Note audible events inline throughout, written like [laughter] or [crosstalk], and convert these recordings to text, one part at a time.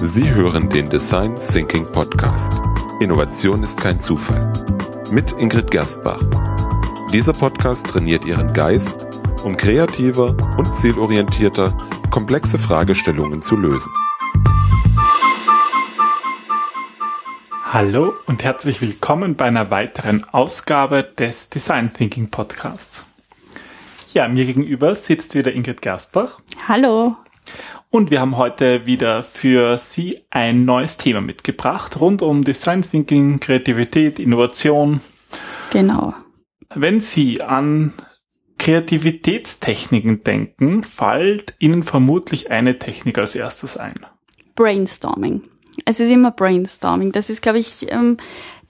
Sie hören den Design Thinking Podcast. Innovation ist kein Zufall. Mit Ingrid Gerstbach. Dieser Podcast trainiert Ihren Geist, um kreativer und zielorientierter komplexe Fragestellungen zu lösen. Hallo und herzlich willkommen bei einer weiteren Ausgabe des Design Thinking Podcasts. Ja, mir gegenüber sitzt wieder Ingrid Gerstbach. Hallo. Und wir haben heute wieder für Sie ein neues Thema mitgebracht, rund um Design Thinking, Kreativität, Innovation. Genau. Wenn Sie an Kreativitätstechniken denken, fällt Ihnen vermutlich eine Technik als erstes ein. Brainstorming. Es ist immer Brainstorming. Das ist, glaube ich, ähm,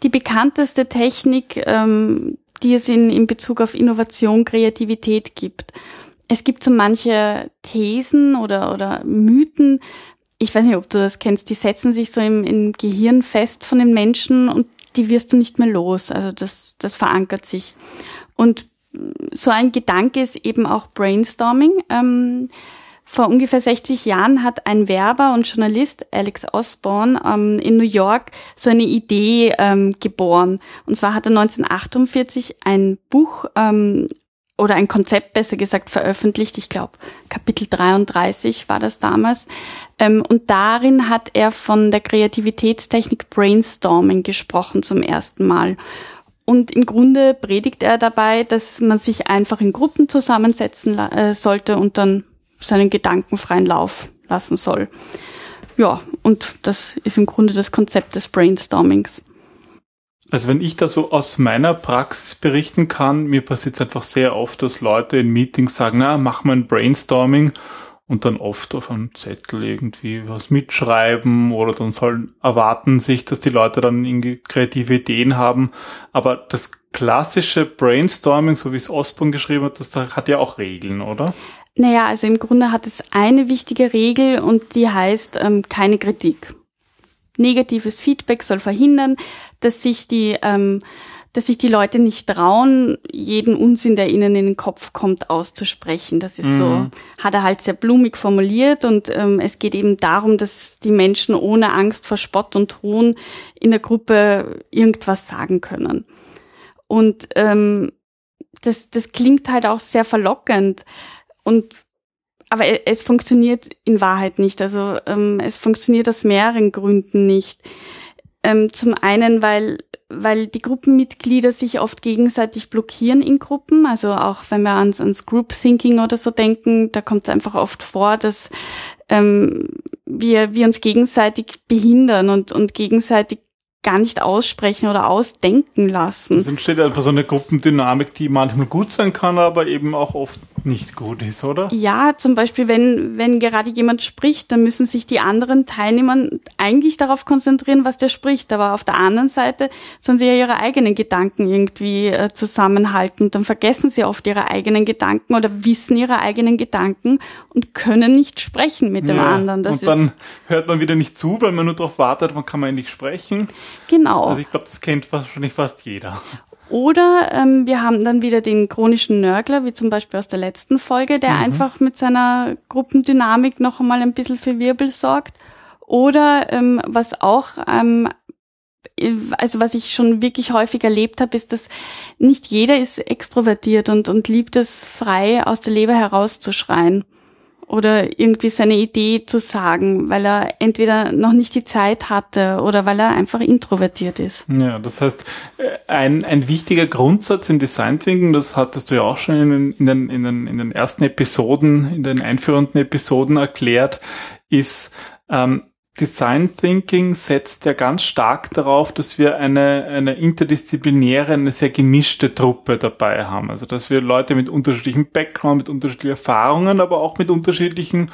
die bekannteste Technik, ähm, die es in, in Bezug auf Innovation, Kreativität gibt es gibt so manche Thesen oder, oder Mythen, ich weiß nicht, ob du das kennst, die setzen sich so im, im Gehirn fest von den Menschen und die wirst du nicht mehr los. Also das, das verankert sich. Und so ein Gedanke ist eben auch Brainstorming. Ähm, vor ungefähr 60 Jahren hat ein Werber und Journalist, Alex Osborne, ähm, in New York so eine Idee ähm, geboren. Und zwar hat er 1948 ein Buch ähm, oder ein Konzept besser gesagt veröffentlicht. Ich glaube, Kapitel 33 war das damals. Ähm, und darin hat er von der Kreativitätstechnik Brainstorming gesprochen zum ersten Mal. Und im Grunde predigt er dabei, dass man sich einfach in Gruppen zusammensetzen äh, sollte und dann seinen gedankenfreien Lauf lassen soll. Ja, und das ist im Grunde das Konzept des Brainstormings. Also wenn ich da so aus meiner Praxis berichten kann, mir passiert es einfach sehr oft, dass Leute in Meetings sagen, na, mach mal ein Brainstorming und dann oft auf einem Zettel irgendwie was mitschreiben oder dann sollen erwarten sich, dass die Leute dann irgendwie kreative Ideen haben. Aber das klassische Brainstorming, so wie es Osborne geschrieben hat, das hat ja auch Regeln, oder? Naja, also im Grunde hat es eine wichtige Regel und die heißt ähm, keine Kritik. Negatives Feedback soll verhindern, dass sich die, ähm, dass sich die Leute nicht trauen, jeden Unsinn, der ihnen in den Kopf kommt, auszusprechen. Das ist mhm. so, hat er halt sehr blumig formuliert und ähm, es geht eben darum, dass die Menschen ohne Angst vor Spott und Hohn in der Gruppe irgendwas sagen können. Und ähm, das, das klingt halt auch sehr verlockend. Und aber e, es funktioniert in Wahrheit nicht. Also ähm, es funktioniert aus mehreren Gründen nicht. Ähm, zum einen, weil, weil die Gruppenmitglieder sich oft gegenseitig blockieren in Gruppen. Also auch wenn wir ans, ans Group Thinking oder so denken, da kommt es einfach oft vor, dass ähm, wir, wir uns gegenseitig behindern und, und gegenseitig gar nicht aussprechen oder ausdenken lassen. Es entsteht einfach so eine Gruppendynamik, die manchmal gut sein kann, aber eben auch oft nicht gut ist, oder? Ja, zum Beispiel, wenn, wenn gerade jemand spricht, dann müssen sich die anderen Teilnehmer eigentlich darauf konzentrieren, was der spricht. Aber auf der anderen Seite sollen sie ja ihre eigenen Gedanken irgendwie äh, zusammenhalten. Und dann vergessen sie oft ihre eigenen Gedanken oder wissen ihre eigenen Gedanken und können nicht sprechen mit dem ja, anderen. Das und dann hört man wieder nicht zu, weil man nur darauf wartet, man kann man endlich sprechen. Genau. Also ich glaube, das kennt wahrscheinlich fast jeder. Oder ähm, wir haben dann wieder den chronischen Nörgler, wie zum Beispiel aus der letzten Folge, der mhm. einfach mit seiner Gruppendynamik noch einmal ein bisschen für Wirbel sorgt. Oder ähm, was auch, ähm, also was ich schon wirklich häufig erlebt habe, ist, dass nicht jeder ist extrovertiert und, und liebt es frei aus der Leber herauszuschreien oder irgendwie seine Idee zu sagen, weil er entweder noch nicht die Zeit hatte oder weil er einfach introvertiert ist. Ja, das heißt, ein, ein wichtiger Grundsatz im Design Thinking, das hattest du ja auch schon in den, in den, in den, in den ersten Episoden, in den einführenden Episoden erklärt, ist, ähm, Design Thinking setzt ja ganz stark darauf, dass wir eine, eine interdisziplinäre, eine sehr gemischte Truppe dabei haben. Also, dass wir Leute mit unterschiedlichem Background, mit unterschiedlichen Erfahrungen, aber auch mit unterschiedlichen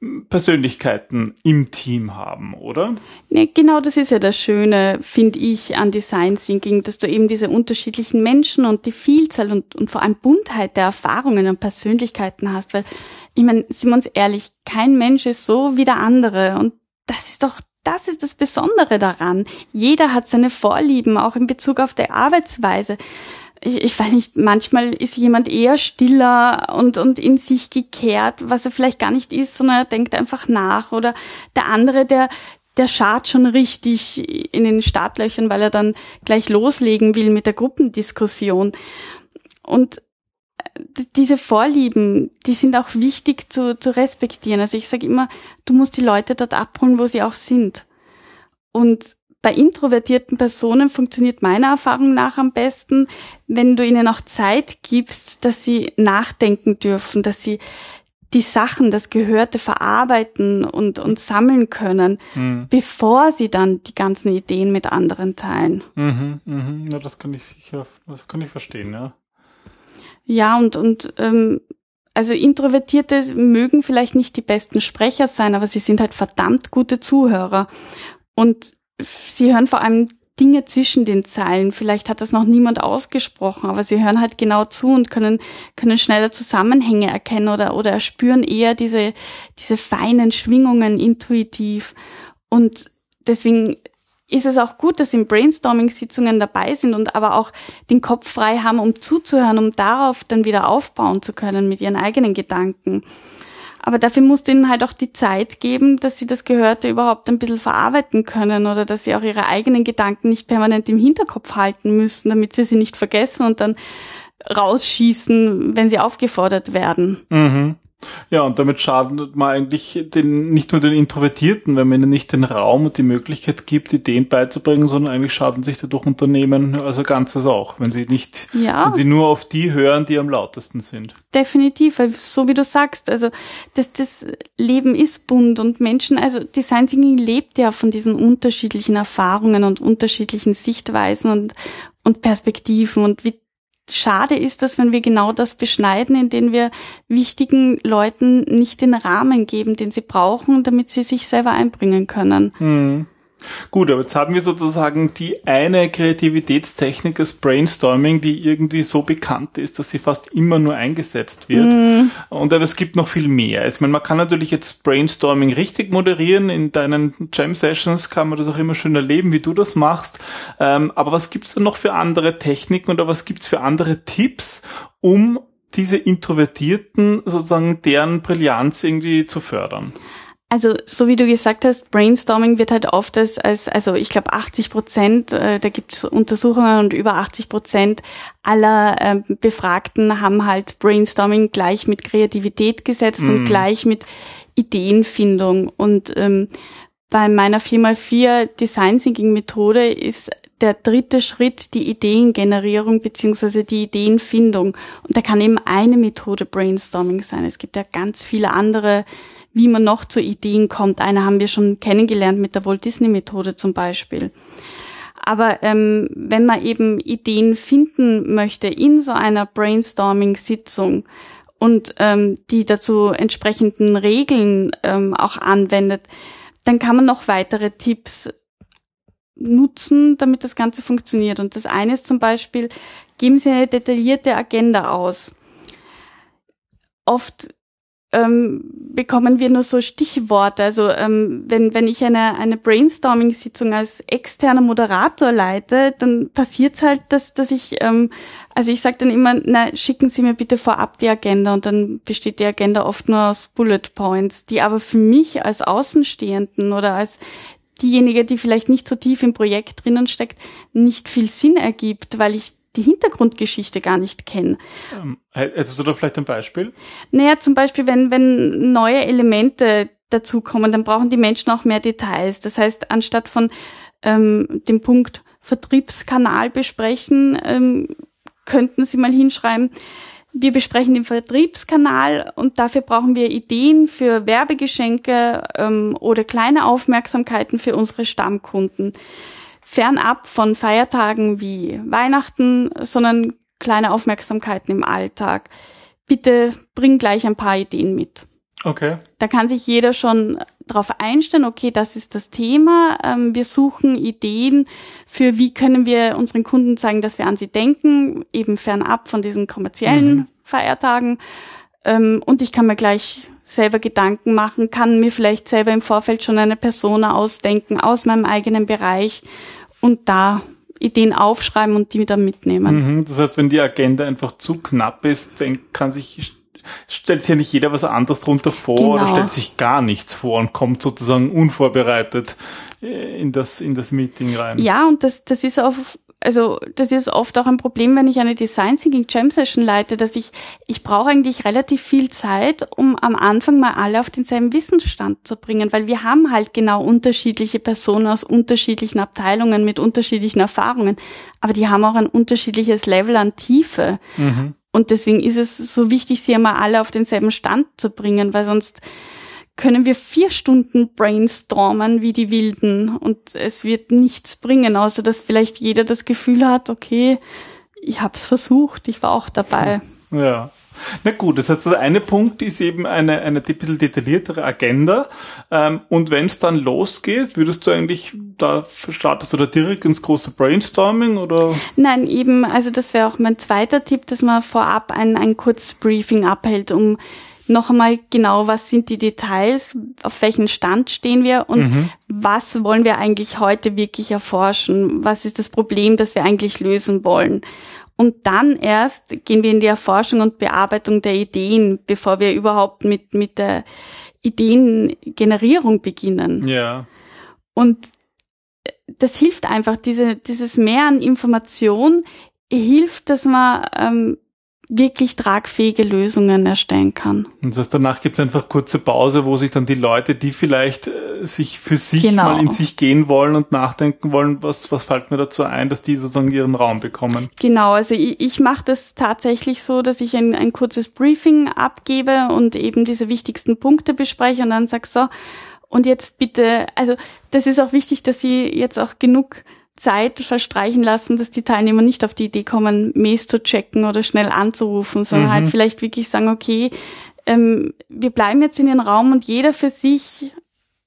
hm, Persönlichkeiten im Team haben, oder? Nee, genau das ist ja das Schöne, finde ich, an Design Thinking, dass du eben diese unterschiedlichen Menschen und die Vielzahl und, und vor allem Buntheit der Erfahrungen und Persönlichkeiten hast, weil ich meine, sind wir uns ehrlich, kein Mensch ist so wie der andere und das ist doch das ist das Besondere daran. Jeder hat seine Vorlieben, auch in Bezug auf die Arbeitsweise. ich, ich weiß nicht, manchmal ist jemand eher stiller und, und in sich gekehrt, was er vielleicht gar nicht ist, sondern er denkt einfach nach. Oder der andere, der, der schart schon richtig in den Startlöchern, weil er dann gleich loslegen will mit der Gruppendiskussion. Und diese Vorlieben, die sind auch wichtig zu, zu respektieren. Also ich sage immer, du musst die Leute dort abholen, wo sie auch sind. Und bei introvertierten Personen funktioniert meiner Erfahrung nach am besten, wenn du ihnen auch Zeit gibst, dass sie nachdenken dürfen, dass sie die Sachen, das Gehörte verarbeiten und, und sammeln können, mhm. bevor sie dann die ganzen Ideen mit anderen teilen. Mhm, mhm. Ja, das kann ich sicher, das kann ich verstehen, ja. Ja, und, und ähm, also Introvertierte mögen vielleicht nicht die besten Sprecher sein, aber sie sind halt verdammt gute Zuhörer. Und sie hören vor allem Dinge zwischen den Zeilen. Vielleicht hat das noch niemand ausgesprochen, aber sie hören halt genau zu und können, können schneller Zusammenhänge erkennen oder, oder spüren eher diese, diese feinen Schwingungen intuitiv. Und deswegen ist es auch gut, dass sie in Brainstorming-Sitzungen dabei sind und aber auch den Kopf frei haben, um zuzuhören, um darauf dann wieder aufbauen zu können mit ihren eigenen Gedanken. Aber dafür musst du ihnen halt auch die Zeit geben, dass sie das Gehörte überhaupt ein bisschen verarbeiten können oder dass sie auch ihre eigenen Gedanken nicht permanent im Hinterkopf halten müssen, damit sie sie nicht vergessen und dann rausschießen, wenn sie aufgefordert werden. Mhm. Ja, und damit schadet man eigentlich den, nicht nur den Introvertierten, wenn man ihnen nicht den Raum und die Möglichkeit gibt, Ideen beizubringen, sondern eigentlich schaden sich dadurch Unternehmen, also Ganzes auch, wenn sie nicht, ja. wenn sie nur auf die hören, die am lautesten sind. Definitiv, weil so wie du sagst, also das, das Leben ist bunt und Menschen, also Design Thinking lebt ja von diesen unterschiedlichen Erfahrungen und unterschiedlichen Sichtweisen und, und Perspektiven und wie schade ist, dass wenn wir genau das beschneiden, indem wir wichtigen Leuten nicht den Rahmen geben, den sie brauchen, damit sie sich selber einbringen können. Hm. Gut, aber jetzt haben wir sozusagen die eine Kreativitätstechnik des Brainstorming, die irgendwie so bekannt ist, dass sie fast immer nur eingesetzt wird. Mm. Und aber es gibt noch viel mehr. Ich meine, man kann natürlich jetzt Brainstorming richtig moderieren. In deinen Jam Sessions kann man das auch immer schön erleben, wie du das machst. Ähm, aber was gibt's denn noch für andere Techniken oder was gibt's für andere Tipps, um diese Introvertierten sozusagen deren Brillanz irgendwie zu fördern? Also so wie du gesagt hast, Brainstorming wird halt oft als, als also ich glaube 80 Prozent, äh, da gibt es Untersuchungen und über 80 Prozent aller äh, Befragten haben halt Brainstorming gleich mit Kreativität gesetzt mm. und gleich mit Ideenfindung. Und ähm, bei meiner 4x4 Design Thinking Methode ist der dritte Schritt die Ideengenerierung beziehungsweise die Ideenfindung. Und da kann eben eine Methode Brainstorming sein. Es gibt ja ganz viele andere wie man noch zu Ideen kommt. Eine haben wir schon kennengelernt mit der Walt Disney Methode zum Beispiel. Aber ähm, wenn man eben Ideen finden möchte in so einer Brainstorming-Sitzung und ähm, die dazu entsprechenden Regeln ähm, auch anwendet, dann kann man noch weitere Tipps nutzen, damit das Ganze funktioniert. Und das eine ist zum Beispiel, geben Sie eine detaillierte Agenda aus. Oft ähm, bekommen wir nur so Stichworte. Also ähm, wenn, wenn ich eine, eine Brainstorming-Sitzung als externer Moderator leite, dann passiert's halt, dass, dass ich, ähm, also ich sage dann immer, na, schicken Sie mir bitte vorab die Agenda und dann besteht die Agenda oft nur aus Bullet Points, die aber für mich als Außenstehenden oder als diejenige, die vielleicht nicht so tief im Projekt drinnen steckt, nicht viel Sinn ergibt, weil ich die Hintergrundgeschichte gar nicht kenne. Ähm, hättest du da vielleicht ein Beispiel? Naja, zum Beispiel, wenn, wenn neue Elemente dazukommen, dann brauchen die Menschen auch mehr Details. Das heißt, anstatt von ähm, dem Punkt Vertriebskanal besprechen, ähm, könnten Sie mal hinschreiben, wir besprechen den Vertriebskanal und dafür brauchen wir Ideen für Werbegeschenke ähm, oder kleine Aufmerksamkeiten für unsere Stammkunden fernab von Feiertagen wie Weihnachten, sondern kleine Aufmerksamkeiten im Alltag. Bitte bring gleich ein paar Ideen mit. Okay. Da kann sich jeder schon darauf einstellen, okay, das ist das Thema. Ähm, wir suchen Ideen für, wie können wir unseren Kunden zeigen, dass wir an sie denken, eben fernab von diesen kommerziellen mhm. Feiertagen. Ähm, und ich kann mir gleich selber Gedanken machen, kann mir vielleicht selber im Vorfeld schon eine Persona ausdenken aus meinem eigenen Bereich, und da Ideen aufschreiben und die wieder mitnehmen. Mhm, das heißt, wenn die Agenda einfach zu knapp ist, dann kann sich stellt sich ja nicht jeder was anderes drunter vor genau. oder stellt sich gar nichts vor und kommt sozusagen unvorbereitet äh, in das, in das Meeting rein. Ja, und das, das ist auch also das ist oft auch ein Problem, wenn ich eine Design Thinking Jam Session leite, dass ich, ich brauche eigentlich relativ viel Zeit, um am Anfang mal alle auf denselben Wissensstand zu bringen, weil wir haben halt genau unterschiedliche Personen aus unterschiedlichen Abteilungen mit unterschiedlichen Erfahrungen, aber die haben auch ein unterschiedliches Level an Tiefe. Mhm. Und deswegen ist es so wichtig, sie einmal alle auf denselben Stand zu bringen, weil sonst können wir vier Stunden brainstormen wie die Wilden und es wird nichts bringen, außer dass vielleicht jeder das Gefühl hat, okay, ich habe es versucht, ich war auch dabei. Ja. Na gut, das heißt, der eine Punkt ist eben eine, eine bisschen detailliertere Agenda. Ähm, und wenn es dann losgeht, würdest du eigentlich, da startest du da direkt ins große Brainstorming oder? Nein, eben, also das wäre auch mein zweiter Tipp, dass man vorab ein, ein kurzes Briefing abhält, um noch einmal genau, was sind die Details, auf welchen Stand stehen wir und mhm. was wollen wir eigentlich heute wirklich erforschen? Was ist das Problem, das wir eigentlich lösen wollen? Und dann erst gehen wir in die Erforschung und Bearbeitung der Ideen, bevor wir überhaupt mit, mit der Ideengenerierung beginnen. Ja. Und das hilft einfach, diese, dieses Mehr an Information hilft, dass man ähm, wirklich tragfähige Lösungen erstellen kann. Und das heißt, danach gibt es einfach kurze Pause, wo sich dann die Leute, die vielleicht äh, sich für sich genau. mal in sich gehen wollen und nachdenken wollen, was, was fällt mir dazu ein, dass die sozusagen ihren Raum bekommen. Genau, also ich, ich mache das tatsächlich so, dass ich ein, ein kurzes Briefing abgebe und eben diese wichtigsten Punkte bespreche und dann sag so, und jetzt bitte, also das ist auch wichtig, dass Sie jetzt auch genug Zeit verstreichen lassen, dass die Teilnehmer nicht auf die Idee kommen, Mails zu checken oder schnell anzurufen, sondern halt mhm. halt vielleicht wirklich sagen, okay, ähm, wir bleiben jetzt in den Raum und jeder für sich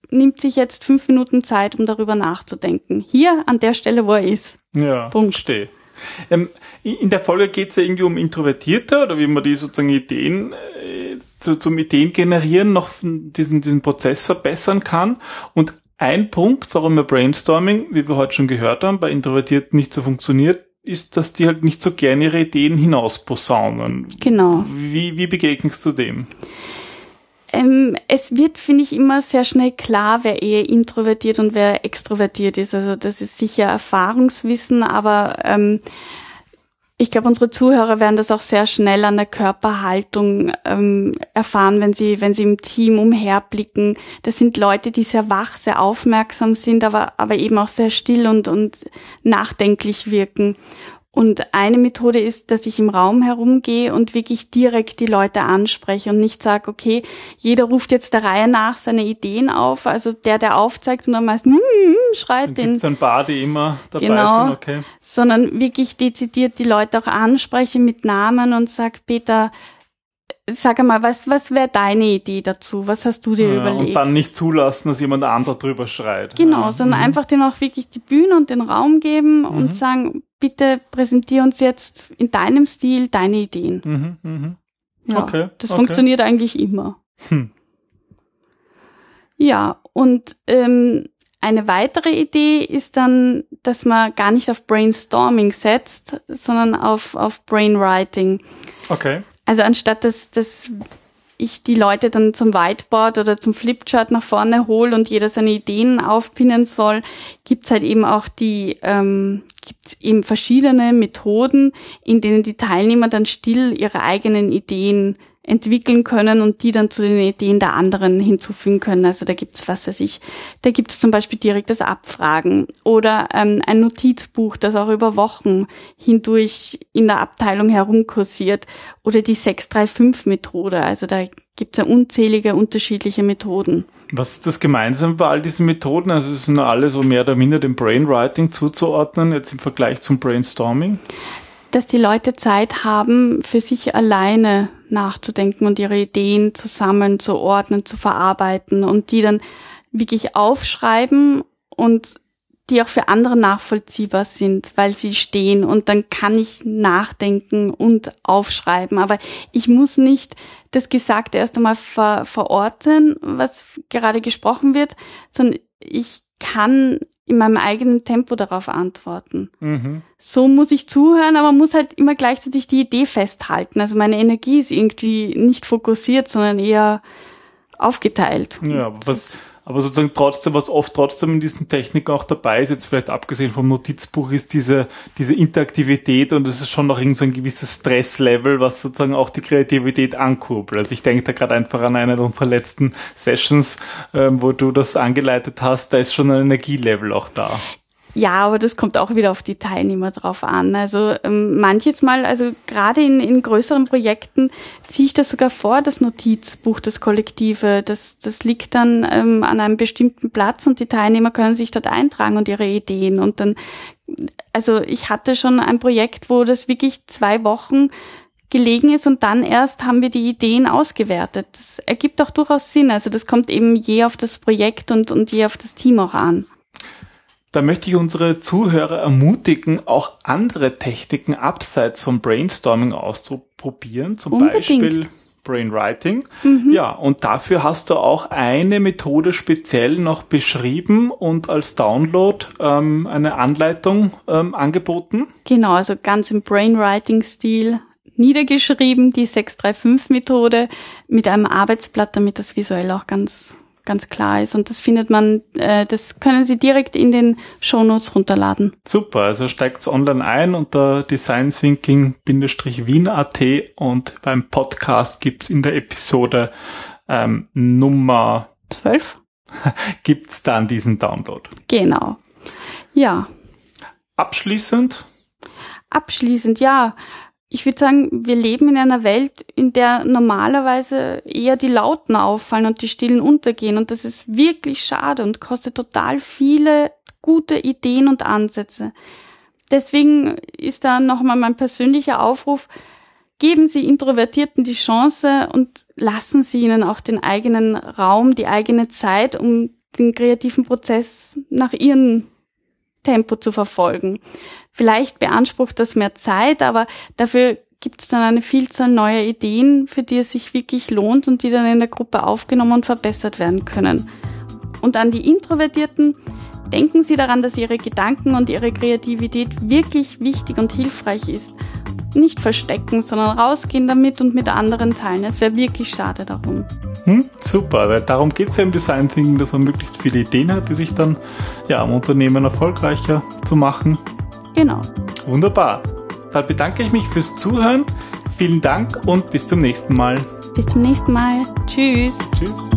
nimmt sich jetzt fünf Minuten Zeit, um darüber nachzudenken. Hier an der Stelle, wo er ist. Ja, Punkt. verstehe. Ähm, in der Folge geht es ja irgendwie um Introvertierte oder wie man die sozusagen Ideen äh, zu, zum Ideen generieren noch diesen, diesen Prozess verbessern kann. Und ein Punkt, warum wir Brainstorming, wie wir heute schon gehört haben, bei Introvertierten nicht so funktioniert, ist, dass die halt nicht so gerne ihre Ideen hinausposaunen. Genau. Wie, wie begegnest du dem? Ähm, es wird, finde ich, immer sehr schnell klar, wer eher introvertiert und wer extrovertiert ist. Also das ist sicher Erfahrungswissen, aber ähm, ich glaube, unsere Zuhörer werden das auch sehr schnell an der Körperhaltung ähm, erfahren, wenn sie, wenn sie im Team umherblicken. Das sind Leute, die sehr wach, sehr aufmerksam sind, aber, aber eben auch sehr still und, und nachdenklich wirken. Und eine Methode ist, dass ich im Raum herumgehe und wirklich direkt die Leute anspreche und nicht sage, okay, jeder ruft jetzt der Reihe nach seine Ideen auf, also der, der aufzeigt und dann meist mm, schreit den. Gibt's ein paar, die immer dabei genau, sind, okay. Sondern wirklich dezidiert die Leute auch anspreche mit Namen und sag, Peter, sag einmal, was, was wäre deine Idee dazu? Was hast du dir ja, überlegt? Und dann nicht zulassen, dass jemand anderer drüber schreit. Genau, ja. sondern mhm. einfach dem auch wirklich die Bühne und den Raum geben mhm. und sagen, bitte präsentier uns jetzt in deinem Stil deine Ideen. Mhm, mh. Ja, okay, das okay. funktioniert eigentlich immer. Hm. Ja, und ähm, eine weitere Idee ist dann, dass man gar nicht auf Brainstorming setzt, sondern auf, auf Brainwriting. Okay. Also anstatt dass, dass ich die Leute dann zum Whiteboard oder zum Flipchart nach vorne hole und jeder seine Ideen aufpinnen soll, gibt's halt eben auch die, ähm, gibt's eben verschiedene Methoden, in denen die Teilnehmer dann still ihre eigenen Ideen entwickeln können und die dann zu den Ideen der anderen hinzufügen können. Also da gibt's was weiß ich, da gibt's zum Beispiel direktes Abfragen oder ähm, ein Notizbuch, das auch über Wochen hindurch in der Abteilung herumkursiert oder die 635-Methode. Also da gibt's ja unzählige unterschiedliche Methoden. Was ist das Gemeinsame bei all diesen Methoden? Also es sind alle so mehr oder minder dem Brainwriting zuzuordnen, jetzt im Vergleich zum Brainstorming? Dass die Leute Zeit haben, für sich alleine nachzudenken und ihre Ideen zusammen zu ordnen, zu verarbeiten und die dann wirklich aufschreiben und die auch für andere nachvollziehbar sind, weil sie stehen und dann kann ich nachdenken und aufschreiben. Aber ich muss nicht das Gesagte erst einmal ver verorten, was gerade gesprochen wird, sondern ich kann in meinem eigenen Tempo darauf antworten. Mhm. So muss ich zuhören, aber muss halt immer gleichzeitig die Idee festhalten. Also meine Energie ist irgendwie nicht fokussiert, sondern eher aufgeteilt. Ja, aber was, aber sozusagen trotzdem, was oft trotzdem in diesen Techniken auch dabei ist, jetzt vielleicht abgesehen vom Notizbuch, ist diese, diese Interaktivität und es ist schon noch irgend so ein gewisses Stresslevel, was sozusagen auch die Kreativität ankurbelt. Also ich denke da gerade einfach an eine unserer letzten Sessions, ähm, wo du das angeleitet hast, da ist schon ein Energielevel auch da. Ja, aber das kommt auch wieder auf die Teilnehmer drauf an. Also ähm, manches Mal, also gerade in, in größeren Projekten ziehe ich das sogar vor, das Notizbuch, das Kollektive. Das, das liegt dann ähm, an einem bestimmten Platz und die Teilnehmer können sich dort eintragen und ihre Ideen. Und dann, also ich hatte schon ein Projekt, wo das wirklich zwei Wochen gelegen ist und dann erst haben wir die Ideen ausgewertet. Das ergibt auch durchaus Sinn. Also das kommt eben je auf das Projekt und, und je auf das Team auch an da möchte ich unsere Zuhörer ermutigen, auch andere Techniken abseits vom Brainstorming auszuprobieren, zum Unbedingt. Beispiel Brainwriting. Mhm. Ja, und dafür hast du auch eine Methode speziell noch beschrieben und als Download ähm, eine Anleitung ähm, angeboten. Genau, also ganz im Brainwriting-Stil niedergeschrieben, die 635-Methode mit einem Arbeitsblatt, damit das visuell auch ganz ganz klar ist. Und das findet man, äh, das können Sie direkt in den Shownotes runterladen. Super, also steigt's online ein unter designthinking-wien.at und beim Podcast gibt's in der Episode ähm, Nummer 12 [laughs] gibt's dann diesen Download. Genau. Ja. Abschließend? Abschließend, ja ich würde sagen, wir leben in einer Welt, in der normalerweise eher die Lauten auffallen und die Stillen untergehen. Und das ist wirklich schade und kostet total viele gute Ideen und Ansätze. Deswegen ist da nochmal mein persönlicher Aufruf, geben Sie Introvertierten die Chance und lassen Sie ihnen auch den eigenen Raum, die eigene Zeit, um den kreativen Prozess nach ihren Tempo zu verfolgen. Vielleicht beansprucht das mehr Zeit, aber dafür gibt es dann eine Vielzahl neuer Ideen, für die es sich wirklich lohnt und die dann in der Gruppe aufgenommen und verbessert werden können. Und an die Introvertierten, denken Sie daran, dass Ihre Gedanken und Ihre Kreativität wirklich wichtig und hilfreich ist. Nicht verstecken, sondern rausgehen damit und mit anderen teilen. Es wäre wirklich schade darum. Hm, super, weil darum geht es ja im Design Thinking, dass man möglichst viele Ideen hat, die sich dann ja, am Unternehmen erfolgreicher zu machen. Genau. Wunderbar. Dann bedanke ich mich fürs Zuhören. Vielen Dank und bis zum nächsten Mal. Bis zum nächsten Mal. Tschüss. Tschüss.